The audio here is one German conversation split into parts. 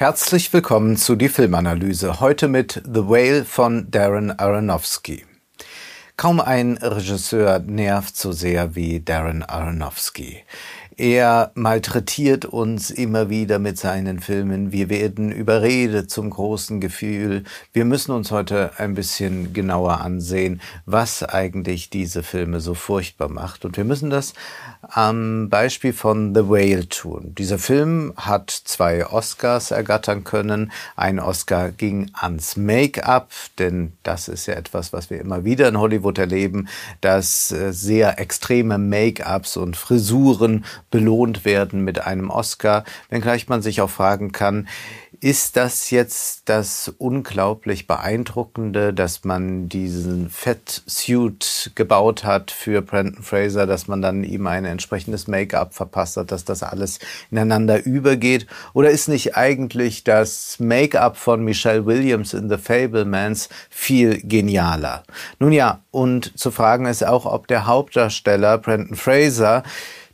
Herzlich willkommen zu die Filmanalyse. Heute mit The Whale von Darren Aronofsky. Kaum ein Regisseur nervt so sehr wie Darren Aronofsky. Er malträtiert uns immer wieder mit seinen Filmen. Wir werden überredet zum großen Gefühl. Wir müssen uns heute ein bisschen genauer ansehen, was eigentlich diese Filme so furchtbar macht. Und wir müssen das am Beispiel von The Whale tun. Dieser Film hat zwei Oscars ergattern können. Ein Oscar ging ans Make-up, denn das ist ja etwas, was wir immer wieder in Hollywood erleben, dass äh, sehr extreme Make-ups und Frisuren belohnt werden mit einem Oscar, wenngleich man sich auch fragen kann, ist das jetzt das unglaublich beeindruckende, dass man diesen Fettsuit gebaut hat für Brandon Fraser, dass man dann ihm ein entsprechendes Make-up verpasst hat, dass das alles ineinander übergeht? Oder ist nicht eigentlich das Make-up von Michelle Williams in The Fablemans viel genialer? Nun ja, und zu fragen ist auch, ob der Hauptdarsteller Brandon Fraser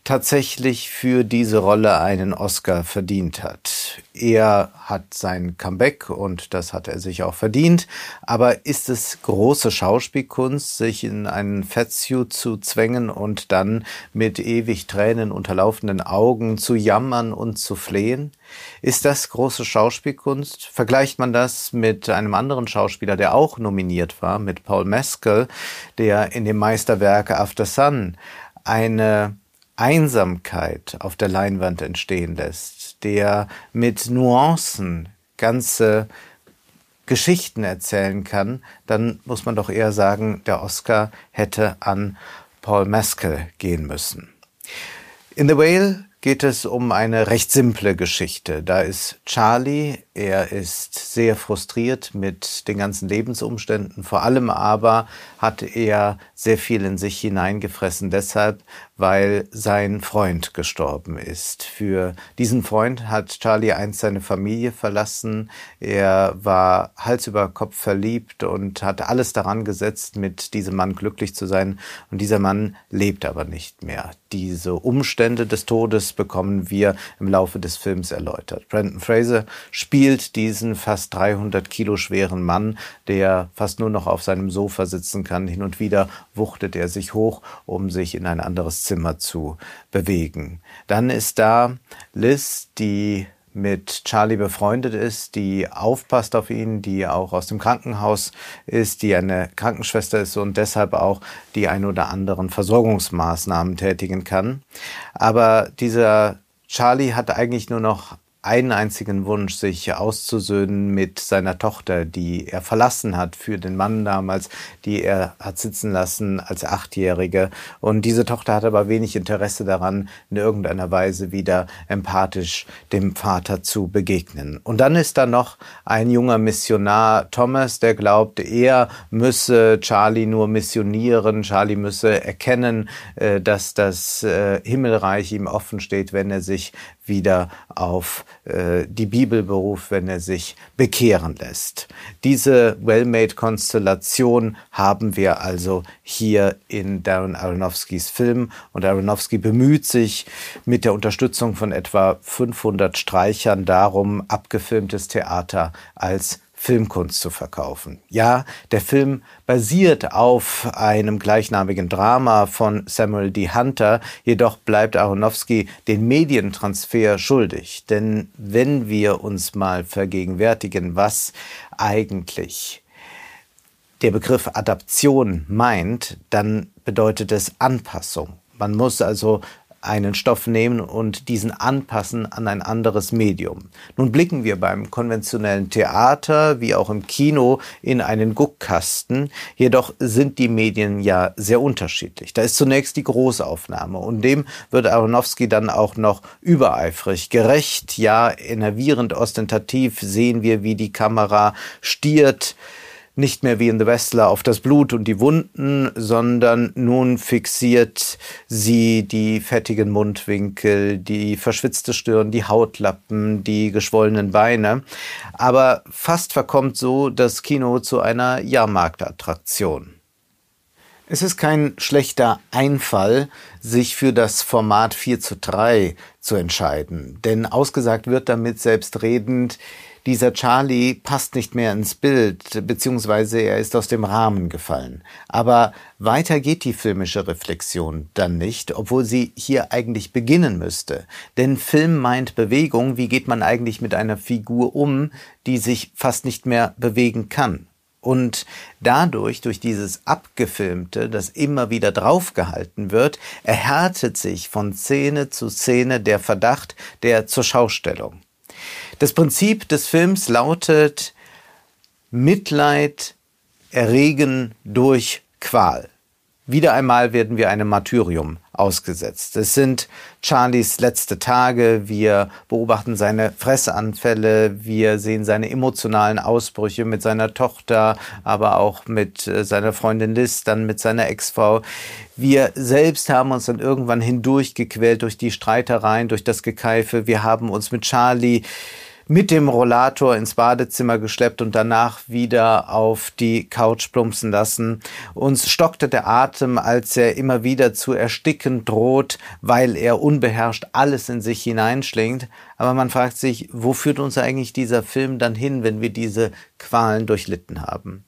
tatsächlich für diese Rolle einen Oscar verdient hat. Er hat sein Comeback und das hat er sich auch verdient. Aber ist es große Schauspielkunst, sich in einen Fettsuit zu zwängen und dann mit ewig Tränen unterlaufenden Augen zu jammern und zu flehen? Ist das große Schauspielkunst? Vergleicht man das mit einem anderen Schauspieler, der auch nominiert war, mit Paul Mescal, der in dem Meisterwerk After Sun eine Einsamkeit auf der Leinwand entstehen lässt, der mit Nuancen ganze Geschichten erzählen kann, dann muss man doch eher sagen, der Oscar hätte an Paul Mescal gehen müssen. In The Whale geht es um eine recht simple Geschichte. Da ist Charlie, er ist sehr frustriert mit den ganzen Lebensumständen. Vor allem aber hat er sehr viel in sich hineingefressen, deshalb, weil sein Freund gestorben ist. Für diesen Freund hat Charlie einst seine Familie verlassen. Er war Hals über Kopf verliebt und hat alles daran gesetzt, mit diesem Mann glücklich zu sein. Und dieser Mann lebt aber nicht mehr. Diese Umstände des Todes bekommen wir im Laufe des Films erläutert. Brandon Fraser spielt spielt diesen fast 300 Kilo schweren Mann, der fast nur noch auf seinem Sofa sitzen kann. Hin und wieder wuchtet er sich hoch, um sich in ein anderes Zimmer zu bewegen. Dann ist da Liz, die mit Charlie befreundet ist, die aufpasst auf ihn, die auch aus dem Krankenhaus ist, die eine Krankenschwester ist und deshalb auch die ein oder anderen Versorgungsmaßnahmen tätigen kann. Aber dieser Charlie hat eigentlich nur noch einen einzigen Wunsch, sich auszusöhnen mit seiner Tochter, die er verlassen hat für den Mann damals, die er hat sitzen lassen als Achtjährige. Und diese Tochter hat aber wenig Interesse daran, in irgendeiner Weise wieder empathisch dem Vater zu begegnen. Und dann ist da noch ein junger Missionar, Thomas, der glaubt, er müsse Charlie nur missionieren, Charlie müsse erkennen, äh, dass das äh, Himmelreich ihm offen steht, wenn er sich wieder auf äh, die Bibel beruft, wenn er sich bekehren lässt. Diese Well-Made-Konstellation haben wir also hier in Darren Aronofskys Film und Aronofsky bemüht sich mit der Unterstützung von etwa 500 Streichern darum, abgefilmtes Theater als Filmkunst zu verkaufen. Ja, der Film basiert auf einem gleichnamigen Drama von Samuel D. Hunter, jedoch bleibt Aronofsky den Medientransfer schuldig. Denn wenn wir uns mal vergegenwärtigen, was eigentlich der Begriff Adaption meint, dann bedeutet es Anpassung. Man muss also einen Stoff nehmen und diesen anpassen an ein anderes Medium. Nun blicken wir beim konventionellen Theater wie auch im Kino in einen Guckkasten, jedoch sind die Medien ja sehr unterschiedlich. Da ist zunächst die Großaufnahme und dem wird Aronofsky dann auch noch übereifrig, gerecht, ja enervierend ostentativ sehen wir, wie die Kamera stiert, nicht mehr wie in The Wrestler auf das Blut und die Wunden, sondern nun fixiert sie die fettigen Mundwinkel, die verschwitzte Stirn, die Hautlappen, die geschwollenen Beine. Aber fast verkommt so das Kino zu einer Jahrmarktattraktion. Es ist kein schlechter Einfall, sich für das Format 4 zu 3 zu entscheiden. Denn ausgesagt wird damit selbstredend, dieser Charlie passt nicht mehr ins Bild, beziehungsweise er ist aus dem Rahmen gefallen. Aber weiter geht die filmische Reflexion dann nicht, obwohl sie hier eigentlich beginnen müsste. Denn Film meint Bewegung. Wie geht man eigentlich mit einer Figur um, die sich fast nicht mehr bewegen kann? Und dadurch, durch dieses Abgefilmte, das immer wieder draufgehalten wird, erhärtet sich von Szene zu Szene der Verdacht der zur Schaustellung. Das Prinzip des Films lautet Mitleid erregen durch Qual. Wieder einmal werden wir einem Martyrium ausgesetzt. Es sind Charlies letzte Tage. Wir beobachten seine Fressanfälle. Wir sehen seine emotionalen Ausbrüche mit seiner Tochter, aber auch mit äh, seiner Freundin Liz, dann mit seiner Ex-Frau. Wir selbst haben uns dann irgendwann hindurchgequält durch die Streitereien, durch das Gekeife. Wir haben uns mit Charlie mit dem Rollator ins Badezimmer geschleppt und danach wieder auf die Couch plumpsen lassen. Uns stockte der Atem, als er immer wieder zu ersticken droht, weil er unbeherrscht alles in sich hineinschlingt. Aber man fragt sich, wo führt uns eigentlich dieser Film dann hin, wenn wir diese Qualen durchlitten haben?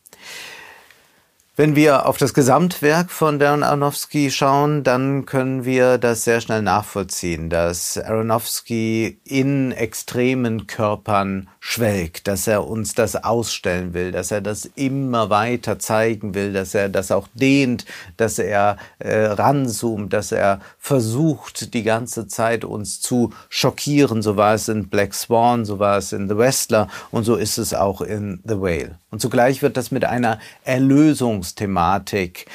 Wenn wir auf das Gesamtwerk von Darren Aronofsky schauen, dann können wir das sehr schnell nachvollziehen, dass Aronofsky in extremen Körpern schwelgt, dass er uns das ausstellen will, dass er das immer weiter zeigen will, dass er das auch dehnt, dass er äh, ranzoomt, dass er versucht, die ganze Zeit uns zu schockieren. So war es in Black Swan, so war es in The Wrestler und so ist es auch in The Whale. Und zugleich wird das mit einer Erlösungsthematik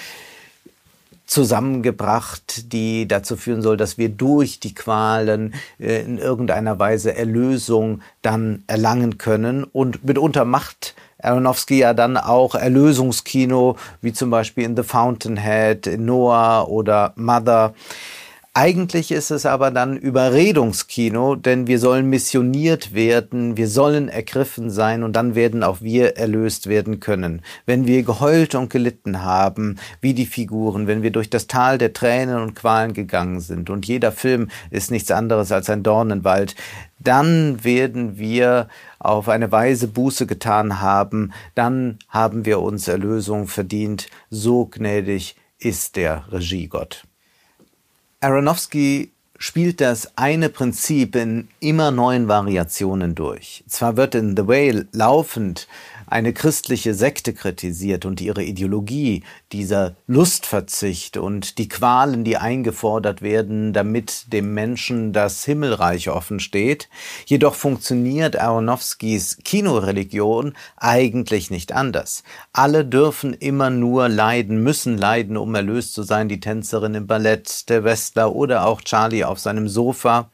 zusammengebracht, die dazu führen soll, dass wir durch die Qualen äh, in irgendeiner Weise Erlösung dann erlangen können. Und mitunter macht Aronofsky ja dann auch Erlösungskino, wie zum Beispiel in The Fountainhead, in Noah oder Mother. Eigentlich ist es aber dann Überredungskino, denn wir sollen missioniert werden, wir sollen ergriffen sein und dann werden auch wir erlöst werden können. Wenn wir geheult und gelitten haben, wie die Figuren, wenn wir durch das Tal der Tränen und Qualen gegangen sind und jeder Film ist nichts anderes als ein Dornenwald, dann werden wir auf eine Weise Buße getan haben, dann haben wir uns Erlösung verdient. So gnädig ist der Regiegott. Aronofsky spielt das eine Prinzip in immer neuen Variationen durch. Zwar wird in The Whale laufend eine christliche Sekte kritisiert und ihre Ideologie, dieser Lustverzicht und die Qualen, die eingefordert werden, damit dem Menschen das Himmelreich offen steht. Jedoch funktioniert Aronofskis Kinoreligion eigentlich nicht anders. Alle dürfen immer nur leiden, müssen leiden, um erlöst zu sein. Die Tänzerin im Ballett, der Westler oder auch Charlie auf seinem Sofa.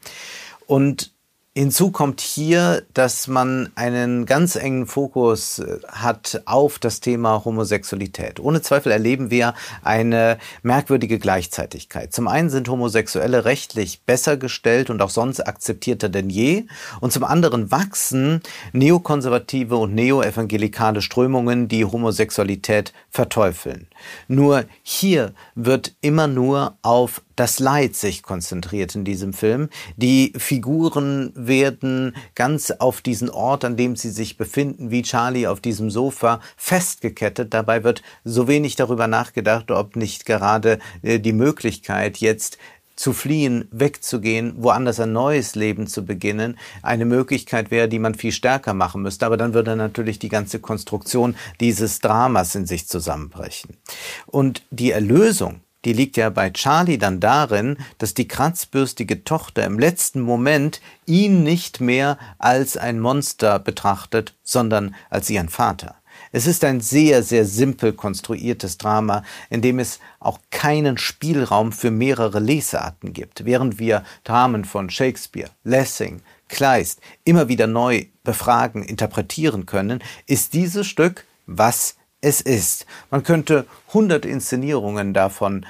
Und Hinzu kommt hier, dass man einen ganz engen Fokus äh, hat auf das Thema Homosexualität. Ohne Zweifel erleben wir eine merkwürdige Gleichzeitigkeit. Zum einen sind Homosexuelle rechtlich besser gestellt und auch sonst akzeptierter denn je. Und zum anderen wachsen neokonservative und neoevangelikale Strömungen, die Homosexualität verteufeln. Nur hier wird immer nur auf das Leid sich konzentriert in diesem Film. Die Figuren werden ganz auf diesen Ort, an dem sie sich befinden, wie Charlie auf diesem Sofa, festgekettet. Dabei wird so wenig darüber nachgedacht, ob nicht gerade äh, die Möglichkeit jetzt zu fliehen, wegzugehen, woanders ein neues Leben zu beginnen, eine Möglichkeit wäre, die man viel stärker machen müsste. Aber dann würde natürlich die ganze Konstruktion dieses Dramas in sich zusammenbrechen. Und die Erlösung die liegt ja bei Charlie dann darin, dass die kratzbürstige Tochter im letzten Moment ihn nicht mehr als ein Monster betrachtet, sondern als ihren Vater. Es ist ein sehr, sehr simpel konstruiertes Drama, in dem es auch keinen Spielraum für mehrere Lesarten gibt. Während wir Dramen von Shakespeare, Lessing, Kleist immer wieder neu befragen, interpretieren können, ist dieses Stück was es ist. Man könnte hundert Inszenierungen davon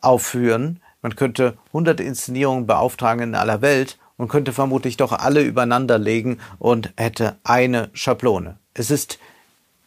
aufführen, man könnte hundert Inszenierungen beauftragen in aller Welt und könnte vermutlich doch alle übereinander legen und hätte eine Schablone. Es ist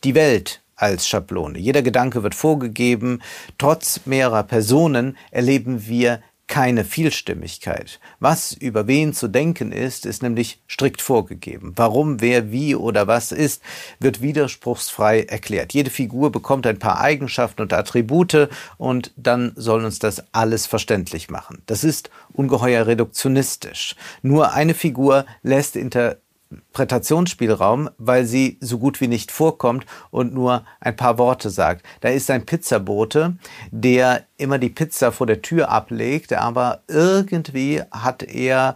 die Welt als Schablone. Jeder Gedanke wird vorgegeben. Trotz mehrerer Personen erleben wir keine Vielstimmigkeit. Was über wen zu denken ist, ist nämlich strikt vorgegeben. Warum, wer, wie oder was ist, wird widerspruchsfrei erklärt. Jede Figur bekommt ein paar Eigenschaften und Attribute und dann soll uns das alles verständlich machen. Das ist ungeheuer reduktionistisch. Nur eine Figur lässt inter Interpretationsspielraum, weil sie so gut wie nicht vorkommt und nur ein paar Worte sagt. Da ist ein Pizzabote, der immer die Pizza vor der Tür ablegt, aber irgendwie hat er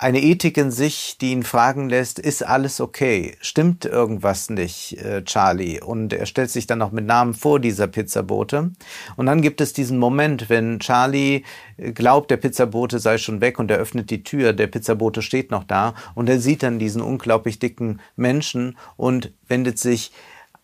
eine Ethik in sich, die ihn fragen lässt, ist alles okay? Stimmt irgendwas nicht, äh, Charlie? Und er stellt sich dann noch mit Namen vor, dieser Pizzabote. Und dann gibt es diesen Moment, wenn Charlie äh, glaubt, der Pizzabote sei schon weg und er öffnet die Tür, der Pizzabote steht noch da und er sieht dann diesen unglaublich dicken Menschen und wendet sich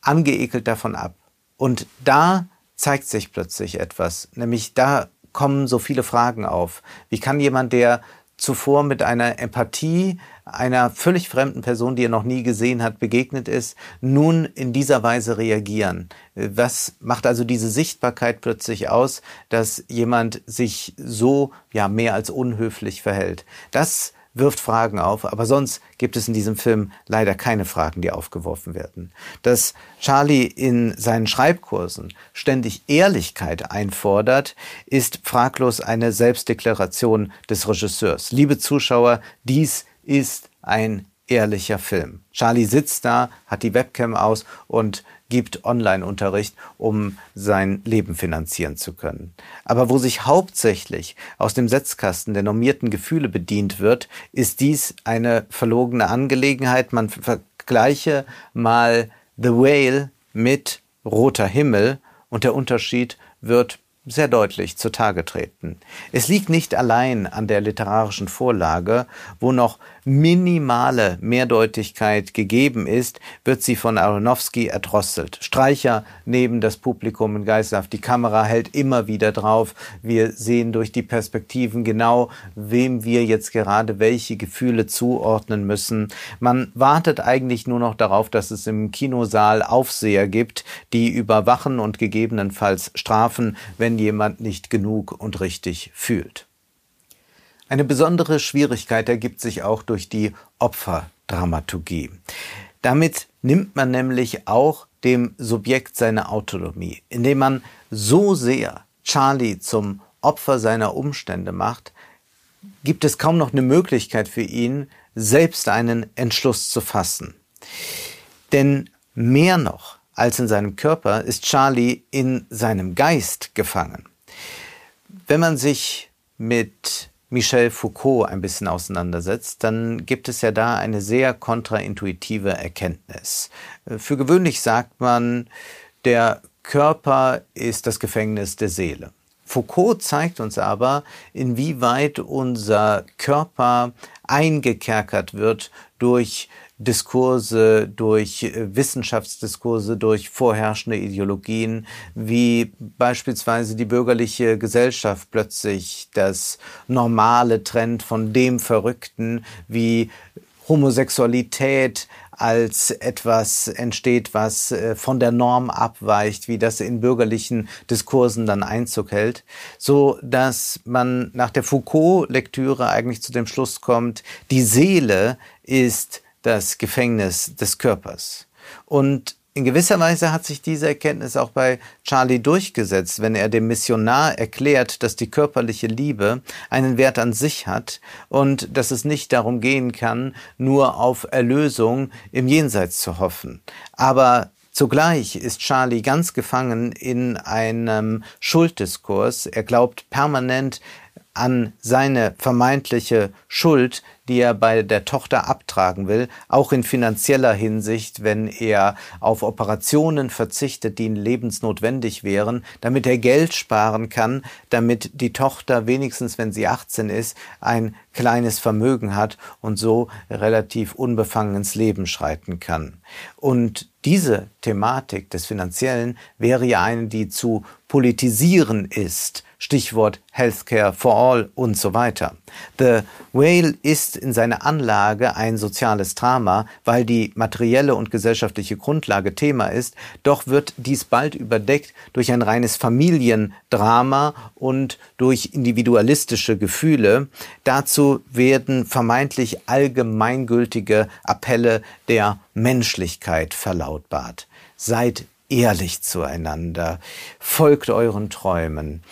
angeekelt davon ab. Und da zeigt sich plötzlich etwas, nämlich da kommen so viele Fragen auf. Wie kann jemand, der zuvor mit einer Empathie einer völlig fremden Person, die er noch nie gesehen hat, begegnet ist, nun in dieser Weise reagieren? Was macht also diese Sichtbarkeit plötzlich aus, dass jemand sich so ja mehr als unhöflich verhält? Das wirft Fragen auf, aber sonst gibt es in diesem Film leider keine Fragen, die aufgeworfen werden. Dass Charlie in seinen Schreibkursen ständig Ehrlichkeit einfordert, ist fraglos eine Selbstdeklaration des Regisseurs. Liebe Zuschauer, dies ist ein ehrlicher Film. Charlie sitzt da, hat die Webcam aus und gibt Online-Unterricht, um sein Leben finanzieren zu können. Aber wo sich hauptsächlich aus dem Setzkasten der normierten Gefühle bedient wird, ist dies eine verlogene Angelegenheit. Man vergleiche mal The Whale mit Roter Himmel und der Unterschied wird sehr deutlich zutage treten. Es liegt nicht allein an der literarischen Vorlage, wo noch minimale Mehrdeutigkeit gegeben ist, wird sie von Aronofsky erdrosselt. Streicher neben das Publikum in Geisterhaft. Die Kamera hält immer wieder drauf. Wir sehen durch die Perspektiven genau, wem wir jetzt gerade welche Gefühle zuordnen müssen. Man wartet eigentlich nur noch darauf, dass es im Kinosaal Aufseher gibt, die überwachen und gegebenenfalls strafen, wenn jemand nicht genug und richtig fühlt. Eine besondere Schwierigkeit ergibt sich auch durch die Opferdramaturgie. Damit nimmt man nämlich auch dem Subjekt seine Autonomie, indem man so sehr Charlie zum Opfer seiner Umstände macht, gibt es kaum noch eine Möglichkeit für ihn, selbst einen Entschluss zu fassen. Denn mehr noch als in seinem Körper ist Charlie in seinem Geist gefangen. Wenn man sich mit Michel Foucault ein bisschen auseinandersetzt, dann gibt es ja da eine sehr kontraintuitive Erkenntnis. Für gewöhnlich sagt man, der Körper ist das Gefängnis der Seele. Foucault zeigt uns aber, inwieweit unser Körper eingekerkert wird durch Diskurse, durch äh, Wissenschaftsdiskurse, durch vorherrschende Ideologien, wie beispielsweise die bürgerliche Gesellschaft plötzlich das normale Trend von dem Verrückten, wie Homosexualität als etwas entsteht, was äh, von der Norm abweicht, wie das in bürgerlichen Diskursen dann Einzug hält, so dass man nach der Foucault-Lektüre eigentlich zu dem Schluss kommt, die Seele ist das Gefängnis des Körpers. Und in gewisser Weise hat sich diese Erkenntnis auch bei Charlie durchgesetzt, wenn er dem Missionar erklärt, dass die körperliche Liebe einen Wert an sich hat und dass es nicht darum gehen kann, nur auf Erlösung im Jenseits zu hoffen. Aber Zugleich ist Charlie ganz gefangen in einem Schulddiskurs. Er glaubt permanent an seine vermeintliche Schuld, die er bei der Tochter abtragen will, auch in finanzieller Hinsicht, wenn er auf Operationen verzichtet, die lebensnotwendig wären, damit er Geld sparen kann, damit die Tochter wenigstens, wenn sie 18 ist, ein kleines Vermögen hat und so relativ unbefangen ins Leben schreiten kann. Und diese Thematik des Finanziellen wäre ja eine, die zu politisieren ist, Stichwort Healthcare for All und so weiter. The Whale ist in seiner Anlage ein soziales Drama, weil die materielle und gesellschaftliche Grundlage Thema ist, doch wird dies bald überdeckt durch ein reines Familiendrama und durch individualistische Gefühle. Dazu werden vermeintlich allgemeingültige Appelle der Menschlichkeit verlautbart. Seid ehrlich zueinander, folgt euren Träumen,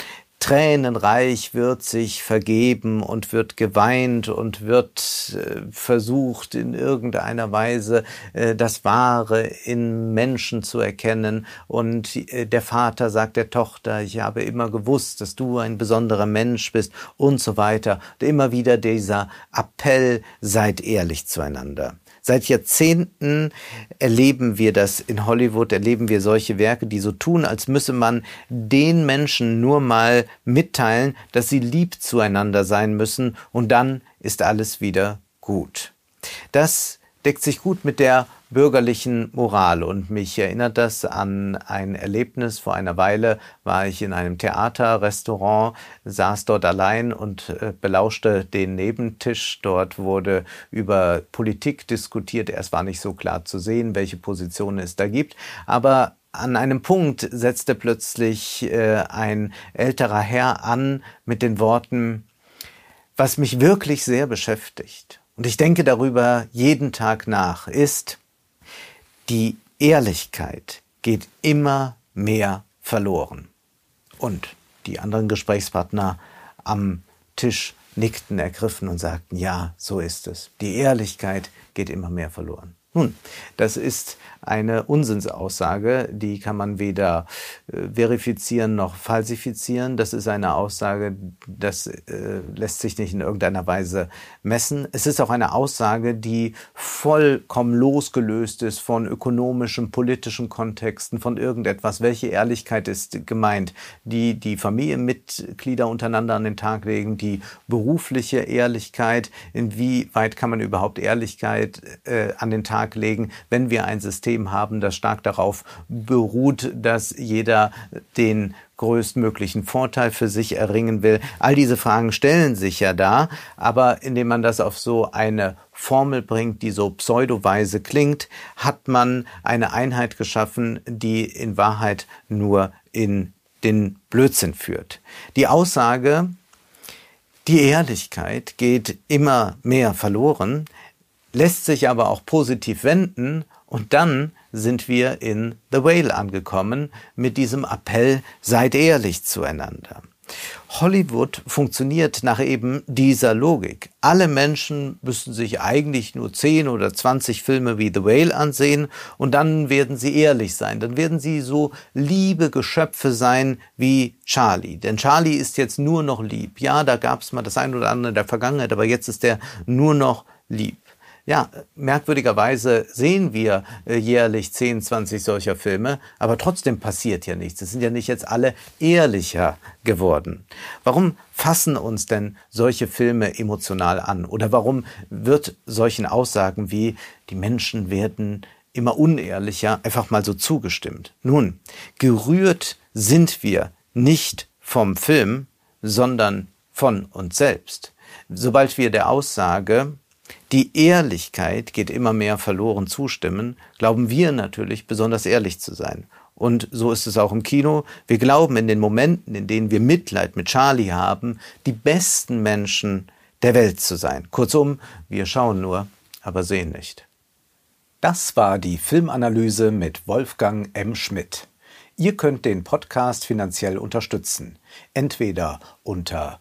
tränenreich wird sich vergeben und wird geweint und wird äh, versucht in irgendeiner Weise äh, das Wahre in Menschen zu erkennen und äh, der Vater sagt der Tochter, ich habe immer gewusst, dass du ein besonderer Mensch bist und so weiter. Und immer wieder dieser Appell, seid ehrlich zueinander. Seit Jahrzehnten erleben wir das in Hollywood, erleben wir solche Werke, die so tun, als müsse man den Menschen nur mal mitteilen, dass sie lieb zueinander sein müssen und dann ist alles wieder gut. Das deckt sich gut mit der bürgerlichen Moral. Und mich erinnert das an ein Erlebnis. Vor einer Weile war ich in einem Theaterrestaurant, saß dort allein und äh, belauschte den Nebentisch. Dort wurde über Politik diskutiert. Erst war nicht so klar zu sehen, welche Positionen es da gibt. Aber an einem Punkt setzte plötzlich äh, ein älterer Herr an mit den Worten, was mich wirklich sehr beschäftigt, und ich denke darüber jeden Tag nach, ist, die Ehrlichkeit geht immer mehr verloren. Und die anderen Gesprächspartner am Tisch nickten ergriffen und sagten, ja, so ist es. Die Ehrlichkeit geht immer mehr verloren. Nun, das ist eine Unsinnsaussage, die kann man weder äh, verifizieren noch falsifizieren. Das ist eine Aussage, das äh, lässt sich nicht in irgendeiner Weise messen. Es ist auch eine Aussage, die vollkommen losgelöst ist von ökonomischen, politischen Kontexten, von irgendetwas. Welche Ehrlichkeit ist gemeint? Die die Familienmitglieder untereinander an den Tag legen, die berufliche Ehrlichkeit. Inwieweit kann man überhaupt Ehrlichkeit äh, an den Tag legen, wenn wir ein System System haben, das stark darauf beruht, dass jeder den größtmöglichen Vorteil für sich erringen will. All diese Fragen stellen sich ja da, aber indem man das auf so eine Formel bringt, die so pseudoweise klingt, hat man eine Einheit geschaffen, die in Wahrheit nur in den Blödsinn führt. Die Aussage, die Ehrlichkeit geht immer mehr verloren, lässt sich aber auch positiv wenden und dann sind wir in The Whale angekommen mit diesem Appell, seid ehrlich zueinander. Hollywood funktioniert nach eben dieser Logik. Alle Menschen müssen sich eigentlich nur 10 oder 20 Filme wie The Whale ansehen und dann werden sie ehrlich sein. Dann werden sie so liebe Geschöpfe sein wie Charlie. Denn Charlie ist jetzt nur noch lieb. Ja, da gab es mal das ein oder andere in der Vergangenheit, aber jetzt ist er nur noch lieb. Ja, merkwürdigerweise sehen wir äh, jährlich 10, 20 solcher Filme, aber trotzdem passiert ja nichts. Es sind ja nicht jetzt alle ehrlicher geworden. Warum fassen uns denn solche Filme emotional an? Oder warum wird solchen Aussagen wie die Menschen werden immer unehrlicher einfach mal so zugestimmt? Nun, gerührt sind wir nicht vom Film, sondern von uns selbst. Sobald wir der Aussage, die Ehrlichkeit geht immer mehr verloren zustimmen, glauben wir natürlich besonders ehrlich zu sein. Und so ist es auch im Kino. Wir glauben in den Momenten, in denen wir Mitleid mit Charlie haben, die besten Menschen der Welt zu sein. Kurzum, wir schauen nur, aber sehen nicht. Das war die Filmanalyse mit Wolfgang M. Schmidt. Ihr könnt den Podcast finanziell unterstützen. Entweder unter